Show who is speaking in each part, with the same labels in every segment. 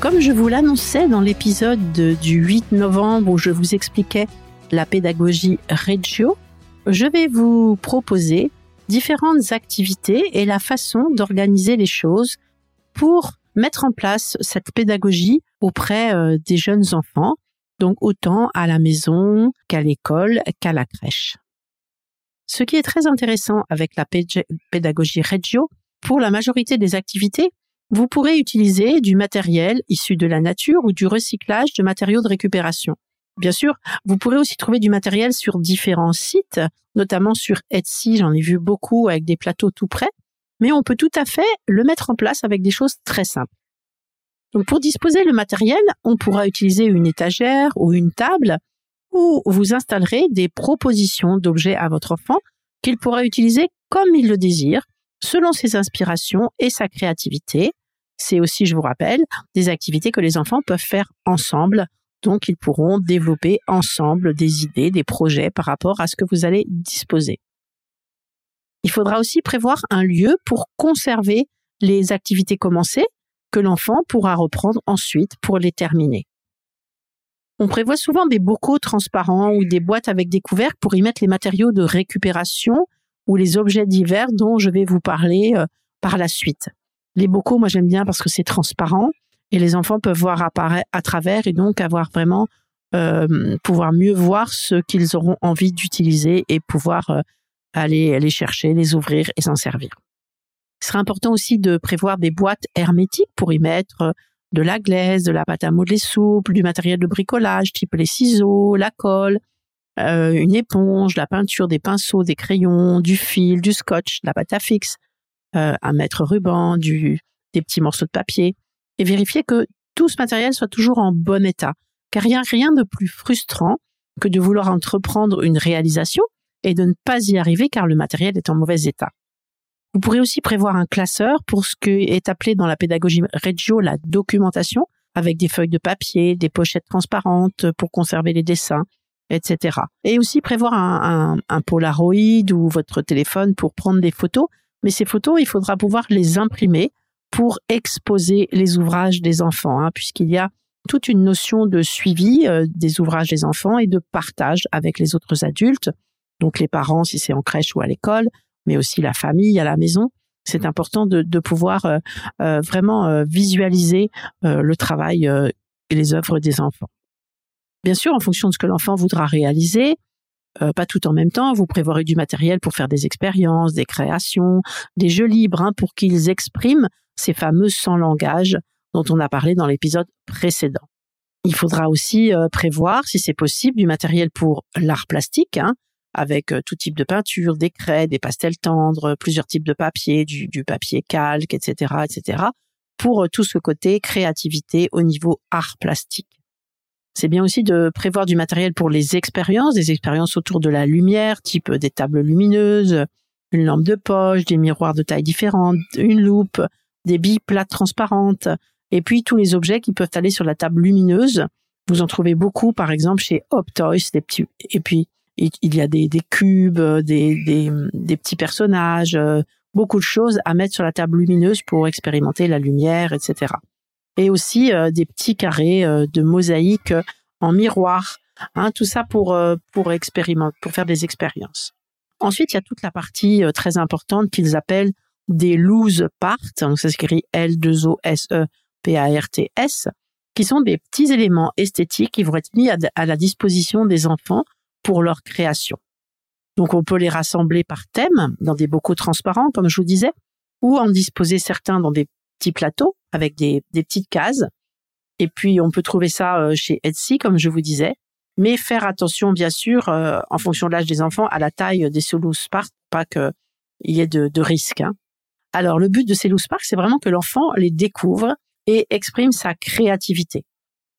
Speaker 1: comme je vous l'annonçais dans l'épisode du 8 novembre où je vous expliquais la pédagogie Reggio, je vais vous proposer différentes activités et la façon d'organiser les choses pour mettre en place cette pédagogie auprès euh, des jeunes enfants, donc autant à la maison qu'à l'école qu'à la crèche. Ce qui est très intéressant avec la pédagogie Reggio, pour la majorité des activités, vous pourrez utiliser du matériel issu de la nature ou du recyclage de matériaux de récupération. Bien sûr, vous pourrez aussi trouver du matériel sur différents sites, notamment sur Etsy, j'en ai vu beaucoup avec des plateaux tout prêts, mais on peut tout à fait le mettre en place avec des choses très simples. Donc pour disposer le matériel, on pourra utiliser une étagère ou une table où vous installerez des propositions d'objets à votre enfant qu'il pourra utiliser comme il le désire selon ses inspirations et sa créativité. C'est aussi, je vous rappelle, des activités que les enfants peuvent faire ensemble. Donc, ils pourront développer ensemble des idées, des projets par rapport à ce que vous allez disposer. Il faudra aussi prévoir un lieu pour conserver les activités commencées que l'enfant pourra reprendre ensuite pour les terminer. On prévoit souvent des bocaux transparents ou des boîtes avec des couvercles pour y mettre les matériaux de récupération ou les objets divers dont je vais vous parler euh, par la suite. Les bocaux, moi j'aime bien parce que c'est transparent et les enfants peuvent voir apparaître à travers et donc avoir vraiment euh, pouvoir mieux voir ce qu'ils auront envie d'utiliser et pouvoir euh, aller les chercher, les ouvrir et s'en servir. Il sera important aussi de prévoir des boîtes hermétiques pour y mettre de la glaise, de la pâte à modeler souple, du matériel de bricolage type les ciseaux, la colle, euh, une éponge, la peinture, des pinceaux, des crayons, du fil, du scotch, la pâte à fixe, euh, un mètre ruban, du, des petits morceaux de papier, et vérifier que tout ce matériel soit toujours en bon état. Car il n'y a rien de plus frustrant que de vouloir entreprendre une réalisation et de ne pas y arriver car le matériel est en mauvais état. Vous pourrez aussi prévoir un classeur pour ce qui est appelé dans la pédagogie Reggio la documentation, avec des feuilles de papier, des pochettes transparentes pour conserver les dessins, etc. Et aussi prévoir un, un, Polaroid ou votre téléphone pour prendre des photos. Mais ces photos, il faudra pouvoir les imprimer pour exposer les ouvrages des enfants, hein, puisqu'il y a toute une notion de suivi euh, des ouvrages des enfants et de partage avec les autres adultes, donc les parents si c'est en crèche ou à l'école, mais aussi la famille à la maison. C'est important de, de pouvoir euh, euh, vraiment visualiser le travail et les œuvres des enfants. Bien sûr, en fonction de ce que l'enfant voudra réaliser, euh, pas tout en même temps, vous prévoirez du matériel pour faire des expériences, des créations, des jeux libres hein, pour qu'ils expriment ces fameux sans langage dont on a parlé dans l'épisode précédent. Il faudra aussi euh, prévoir, si c'est possible, du matériel pour l'art plastique, hein, avec euh, tout type de peinture, des craies, des pastels tendres, plusieurs types de papier, du, du papier calque, etc., etc., pour tout ce côté créativité au niveau art plastique. C'est bien aussi de prévoir du matériel pour les expériences, des expériences autour de la lumière, type des tables lumineuses, une lampe de poche, des miroirs de tailles différentes, une loupe, des billes plates transparentes, et puis tous les objets qui peuvent aller sur la table lumineuse. Vous en trouvez beaucoup, par exemple, chez Optoys, des petits, et puis il y a des, cubes, des, des, des, petits personnages, beaucoup de choses à mettre sur la table lumineuse pour expérimenter la lumière, etc et aussi euh, des petits carrés euh, de mosaïque en miroir. Hein, tout ça pour pour expérimenter, pour faire des expériences. Ensuite, il y a toute la partie très importante qu'ils appellent des loose parts, donc ça s'écrit L2O-S-E-P-A-R-T-S, qui sont des petits éléments esthétiques qui vont être mis à, à, la disposition des enfants pour leur création. Donc on peut les rassembler par thème dans des bocaux transparents, comme je vous disais, ou en disposer certains dans des petits plateaux avec des, petites cases. Et puis, on peut trouver ça euh, chez Etsy, comme je vous disais. Mais faire attention, bien sûr, euh, en fonction de l'âge des enfants, à la taille des sous Spark, pas qu'il y ait de, de risques. Hein. Alors, le but de ces Spark, c'est vraiment que l'enfant les découvre et exprime sa créativité.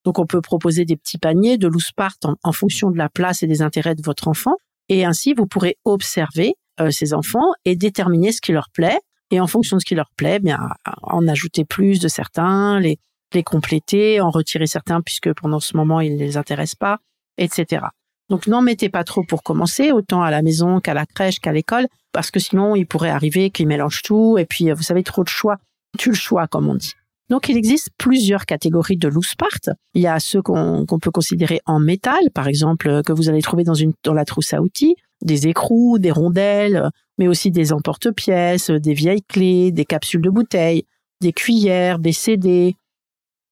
Speaker 1: Donc on peut proposer des petits paniers de loose part en, fonction de la place et des intérêts de votre enfant. Et ainsi, vous pourrez observer euh, ces enfants et déterminer ce qui leur plaît. Et en fonction de ce qui leur plaît, bien en ajouter plus de certains, les, les compléter, en retirer certains puisque pendant ce moment ils ne les intéressent pas, etc. Donc n'en mettez pas trop pour commencer, autant à la maison qu'à la crèche qu'à l'école, parce que sinon il pourrait arriver qu'ils mélangent tout et puis vous savez trop de choix, tu le choix comme on dit. Donc il existe plusieurs catégories de loose part. Il y a ceux qu'on peut considérer en métal, par exemple que vous allez trouver dans une dans la trousse à outils, des écrous, des rondelles, mais aussi des emporte-pièces, des vieilles clés, des capsules de bouteilles, des cuillères, des CD.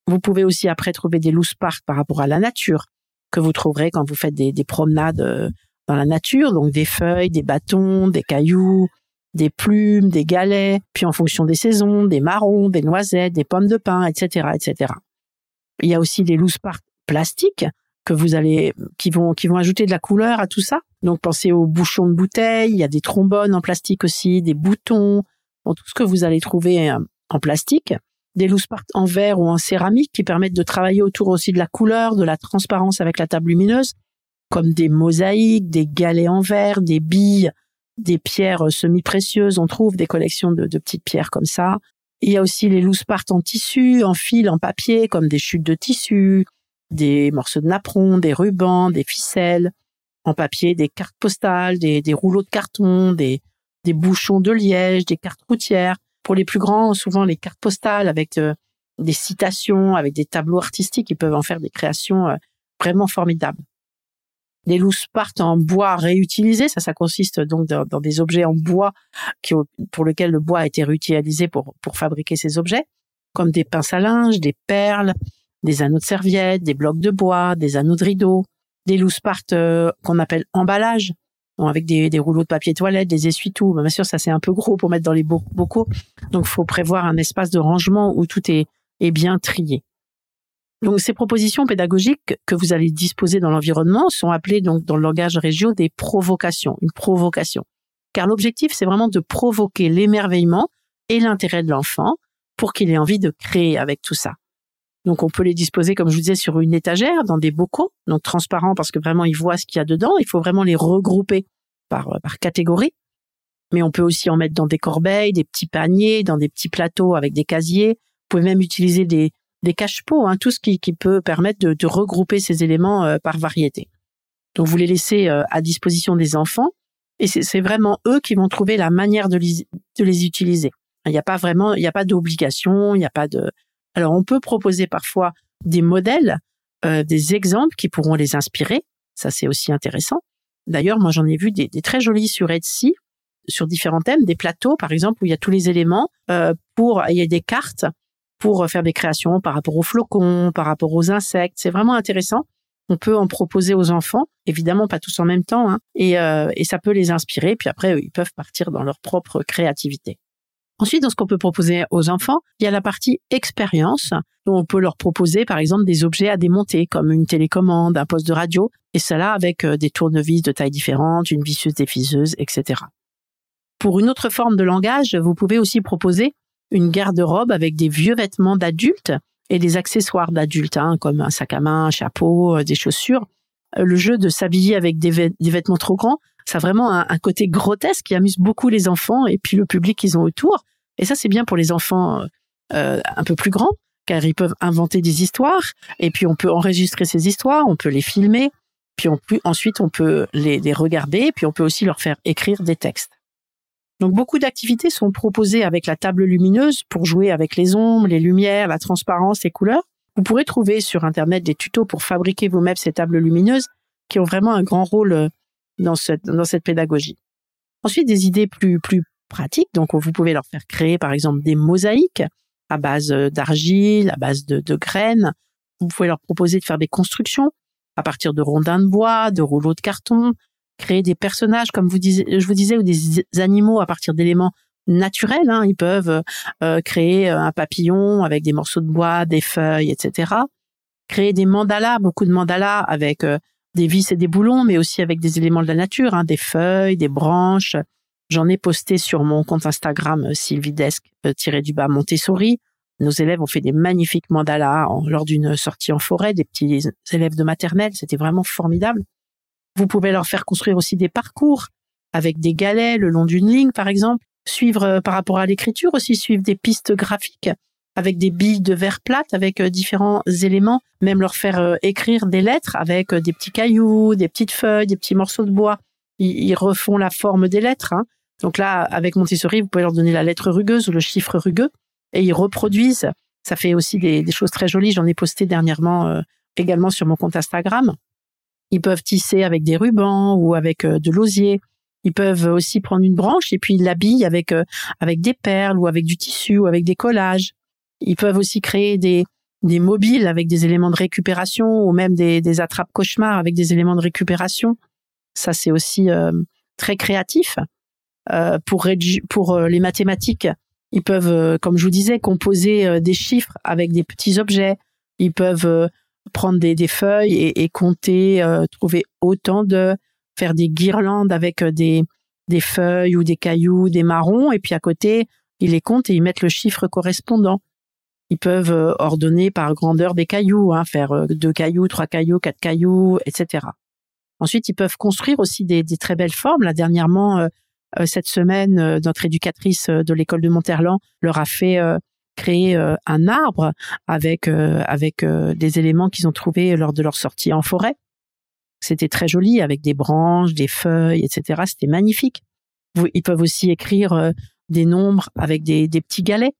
Speaker 1: Vous pouvez aussi après trouver des loose parts par rapport à la nature que vous trouverez quand vous faites des, promenades euh, dans la nature, donc des feuilles, des bâtons, des cailloux, des plumes, des galets, puis en fonction des saisons, des marrons, des noisettes, des pommes de pin, etc., etc. Il y a aussi des loose parts plastiques que vous allez, qui vont, qui vont ajouter de la couleur à tout ça. Donc pensez aux bouchons de bouteilles, il y a des trombones en plastique aussi, des boutons, tout ce que vous allez trouver euh, en plastique des loose en verre ou en céramique qui permettent de travailler autour aussi de la couleur, de la transparence avec la table lumineuse, comme des mosaïques, des galets en verre, des billes, des pierres semi-précieuses. On trouve des collections de, petites pierres comme ça. Il y a aussi les loose parts en tissu, en fil, en papier, comme des chutes de tissu, des morceaux de napperon, des rubans, des ficelles, en papier, des cartes postales, des, rouleaux de carton, des, des bouchons de liège, des cartes routières. Pour les plus grands, souvent les cartes postales avec euh, des citations, avec des tableaux artistiques, ils peuvent en faire des créations euh, vraiment formidables. Les loose partent en bois réutilisé, ça, ça consiste donc dans, des objets en bois qui, pour lesquels le bois a été réutilisé pour, pour fabriquer ces objets, comme des pinces à linge, des perles, des anneaux de serviettes, des blocs de bois, des anneaux de rideaux, des loose parts euh, qu'on appelle emballage, avec des, rouleaux de papier toilette, des essuie-tout. Bien sûr, ça c'est un peu gros pour mettre dans les bocaux. Donc, faut prévoir un espace de rangement où tout est, est bien trié. Donc, ces propositions pédagogiques que vous allez disposer dans l'environnement sont appelées donc dans le langage régio des provocations, une provocation. Car l'objectif, c'est vraiment de provoquer l'émerveillement et l'intérêt de l'enfant pour qu'il ait envie de créer avec tout ça. Donc on peut les disposer, comme je vous disais, sur une étagère, dans des bocaux, donc transparents parce que vraiment ils voient ce qu'il y a dedans. Il faut vraiment les regrouper par, euh, par catégorie. Mais on peut aussi en mettre dans des corbeilles, des petits paniers, dans des petits plateaux avec des casiers. Vous pouvez même utiliser des, des cache-pots, hein, tout ce qui, qui peut permettre de, de regrouper ces éléments euh, par variété. Donc vous les laissez euh, à disposition des enfants et c'est vraiment eux qui vont trouver la manière de les, de les utiliser. Il n'y a pas vraiment, il n'y a pas d'obligation, il n'y a pas de, alors on peut proposer parfois des modèles, euh, des exemples qui pourront les inspirer. Ça c'est aussi intéressant. D'ailleurs, moi j'en ai vu des, très jolis sur Etsy, sur différents thèmes, des plateaux par exemple où il y a tous les éléments euh, pour, il y a des cartes pour faire des créations par rapport aux flocons, par rapport aux insectes. C'est vraiment intéressant. On peut en proposer aux enfants, évidemment pas tous en même temps, hein, et, euh, et ça peut les inspirer. Puis après, ils peuvent partir dans leur propre créativité. Ensuite, dans ce qu'on peut proposer aux enfants, il y a la partie expérience, dont on peut leur proposer, par exemple, des objets à démonter, comme une télécommande, un poste de radio, et cela avec euh, des tournevis de tailles différentes, une visseuse défiseuse, etc. Pour une autre forme de langage, vous pouvez aussi proposer une garde-robe avec des vieux vêtements d'adultes et des accessoires d'adultes, hein, comme un sac à main, un chapeau, euh, des chaussures. Euh, le jeu de s'habiller avec des, vêtements trop grands, ça a vraiment un, côté grotesque qui amuse beaucoup les enfants et puis le public qu'ils ont autour. Et ça, c'est bien pour les enfants euh, un peu plus grands, car ils peuvent inventer des histoires, et puis on peut enregistrer ces histoires, on peut les filmer, puis ensuite on peut les, les regarder, puis on peut aussi leur faire écrire des textes. Donc beaucoup d'activités sont proposées avec la table lumineuse pour jouer avec les ombres, les lumières, la transparence, les couleurs. Vous pourrez trouver sur Internet des tutos pour fabriquer vous-même ces tables lumineuses qui ont vraiment un grand rôle euh, dans cette, dans cette pédagogie. Ensuite, des idées plus, plus pratiques. Donc, vous pouvez leur faire créer, par exemple, des mosaïques à base euh, d'argile, à base de, de graines. Vous pouvez leur proposer de faire des constructions à partir de rondins de bois, de rouleaux de carton, créer des personnages, comme vous disiez, je vous disais, ou des animaux à partir d'éléments naturels. Hein. Ils peuvent euh, créer un papillon avec des morceaux de bois, des feuilles, etc. Créer des mandalas, beaucoup de mandalas avec euh, des vis et des boulons, mais aussi avec des éléments de la nature, hein, des feuilles, des branches. J'en ai posté sur mon compte Instagram euh, sylvidesque-du-bas Montessori. Nos élèves ont fait des magnifiques mandalas lors d'une sortie en forêt, des petits élèves de maternelle. C'était vraiment formidable. Vous pouvez leur faire construire aussi des parcours avec des galets le long d'une ligne, par exemple. Suivre euh, par rapport à l'écriture aussi, suivre des pistes graphiques avec des billes de verre plate, avec euh, différents éléments, même leur faire euh, écrire des lettres avec des petits cailloux, des petites feuilles, des petits morceaux de bois. Ils, refont la forme des lettres. Hein. Donc là, avec Montessori, vous pouvez leur donner la lettre rugueuse ou le chiffre rugueux et ils reproduisent. Ça fait aussi des, choses très jolies. J'en ai posté dernièrement euh, également sur mon compte Instagram. Ils peuvent tisser avec des rubans ou avec euh, de l'osier. Ils peuvent aussi prendre une branche et puis ils l'habillent avec euh, avec des perles ou avec du tissu ou avec des collages. Ils peuvent aussi créer des des mobiles avec des éléments de récupération ou même des, des attrapes cauchemars avec des éléments de récupération. Ça c'est aussi très créatif. pour pour les mathématiques, ils peuvent, euh, comme je vous disais, composer euh, des chiffres avec des petits objets. Ils peuvent euh, prendre des, des feuilles et, et compter, trouver autant de, faire des guirlandes avec des, des feuilles ou des cailloux, des marrons, et puis à côté, ils les comptent et ils mettent le chiffre correspondant. Ils peuvent ordonner par grandeur des cailloux, hein, faire deux cailloux, trois cailloux, quatre cailloux, etc. Ensuite, ils peuvent construire aussi des, des très belles formes. Là, dernièrement, euh, cette semaine, euh, notre éducatrice euh, de l'école de Monterland leur a fait créer un arbre avec avec des éléments qu'ils ont trouvés lors de leur sortie en forêt. C'était très joli avec des branches, des feuilles, etc. C'était magnifique. Ils peuvent aussi écrire des nombres avec des, des petits galets.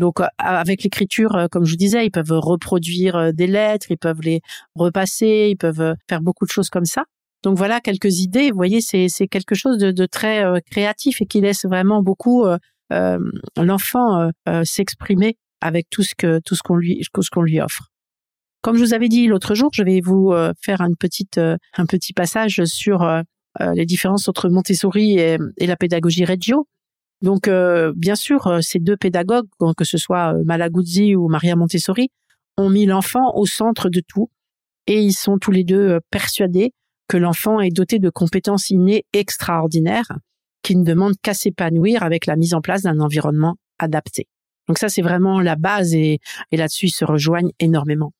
Speaker 1: Donc avec l'écriture, comme je vous disais, ils peuvent reproduire des lettres, ils peuvent les repasser, ils peuvent faire beaucoup de choses comme ça. Donc voilà quelques idées. Vous voyez, c'est quelque chose de, très euh, créatif et qui laisse vraiment beaucoup euh, euh, l'enfant s'exprimer avec tout ce que tout ce qu'on lui ce qu'on lui offre. Comme je vous avais dit l'autre jour, je vais vous faire une petite un petit passage sur les différences entre Montessori et la pédagogie Reggio. Donc bien sûr, ces deux pédagogues, que ce soit Malaguzzi ou Maria Montessori, ont mis l'enfant au centre de tout et ils sont tous les deux persuadés que l'enfant est doté de compétences innées extraordinaires qui ne demandent qu'à s'épanouir avec la mise en place d'un environnement adapté. Donc ça, c'est vraiment la base et, là-dessus, ils se rejoignent énormément,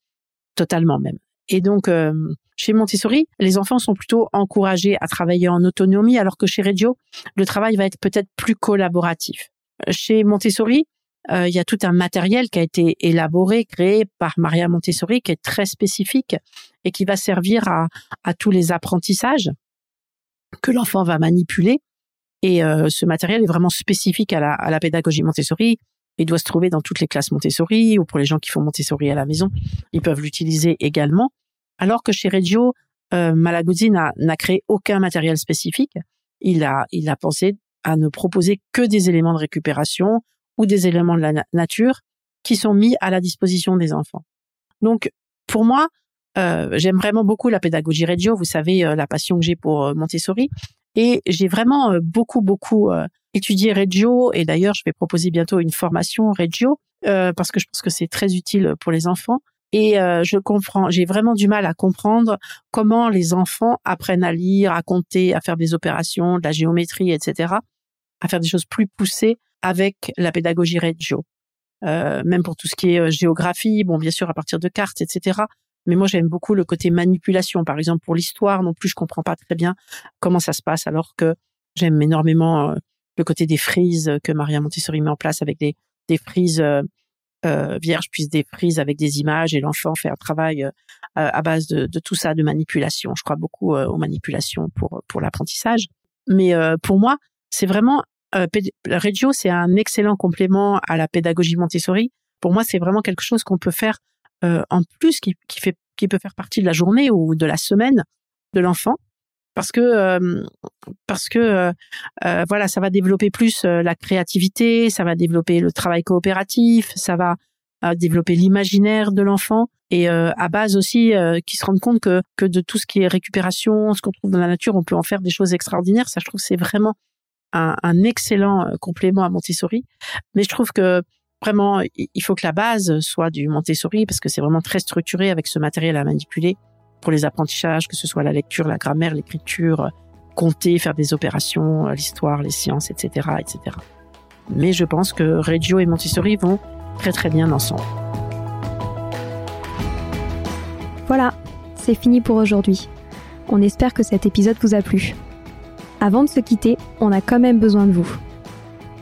Speaker 1: totalement même. Et donc, euh, chez Montessori, les enfants sont plutôt encouragés à travailler en autonomie, alors que chez Reggio, le travail va être peut-être plus collaboratif. Chez Montessori, euh, il y a tout un matériel qui a été élaboré, créé par Maria Montessori, qui est très spécifique et qui va servir à, à tous les apprentissages que l'enfant va manipuler. Et euh, ce matériel est vraiment spécifique à la, à la pédagogie Montessori. Il doit se trouver dans toutes les classes Montessori ou pour les gens qui font Montessori à la maison, ils peuvent l'utiliser également. Alors que chez Reggio, euh, Malaguzzi n'a créé aucun matériel spécifique. Il a, il a pensé à ne proposer que des éléments de récupération ou des éléments de la nature qui sont mis à la disposition des enfants. Donc, pour moi, euh, j'aime vraiment beaucoup la pédagogie Reggio. Vous savez euh, la passion que j'ai pour euh, Montessori. Et j'ai vraiment beaucoup, beaucoup étudié Reggio. Et d'ailleurs, je vais proposer bientôt une formation Reggio parce que je pense que c'est très utile pour les enfants. Et je comprends, j'ai vraiment du mal à comprendre comment les enfants apprennent à lire, à compter, à faire des opérations, de la géométrie, etc., à faire des choses plus poussées avec la pédagogie Reggio. Euh, même pour tout ce qui est géographie, bon, bien sûr, à partir de cartes, etc. Mais moi, j'aime beaucoup le côté manipulation. Par exemple, pour l'histoire, non plus, je comprends pas très bien comment ça se passe, alors que j'aime énormément euh, le côté des frises que Maria Montessori met en place avec des, frises euh, euh vierges, puis des frises avec des images, et l'enfant fait un travail à base de, tout ça, de manipulation. Je crois beaucoup aux manipulations pour pour l'apprentissage. Mais pour moi, c'est vraiment Reggio, c'est un excellent complément à la pédagogie Montessori. Pour moi, c'est vraiment quelque chose qu'on peut faire euh, en plus qui, qui, fait, qui peut faire partie de la journée ou de la semaine de l'enfant. Parce que euh, parce que euh, voilà ça va développer plus la créativité ça va développer le travail coopératif ça va développer l'imaginaire de l'enfant et à base aussi qui se rendent compte que que de tout ce qui est récupération ce qu'on trouve dans la nature on peut en faire des choses extraordinaires. Ça je trouve c'est vraiment un, un excellent complément à Montessori. Mais je trouve que vraiment, il faut que la base soit du Montessori parce que c'est vraiment très structuré avec ce matériel à manipuler pour les apprentissages, que ce soit la lecture, la grammaire, l'écriture, compter, faire des opérations, l'histoire, les sciences, etc., etc. Mais je pense que Reggio et Montessori vont très très bien ensemble.
Speaker 2: Voilà, c'est fini pour aujourd'hui. On espère que cet épisode vous a plu. Avant de se quitter, on a quand même besoin de vous.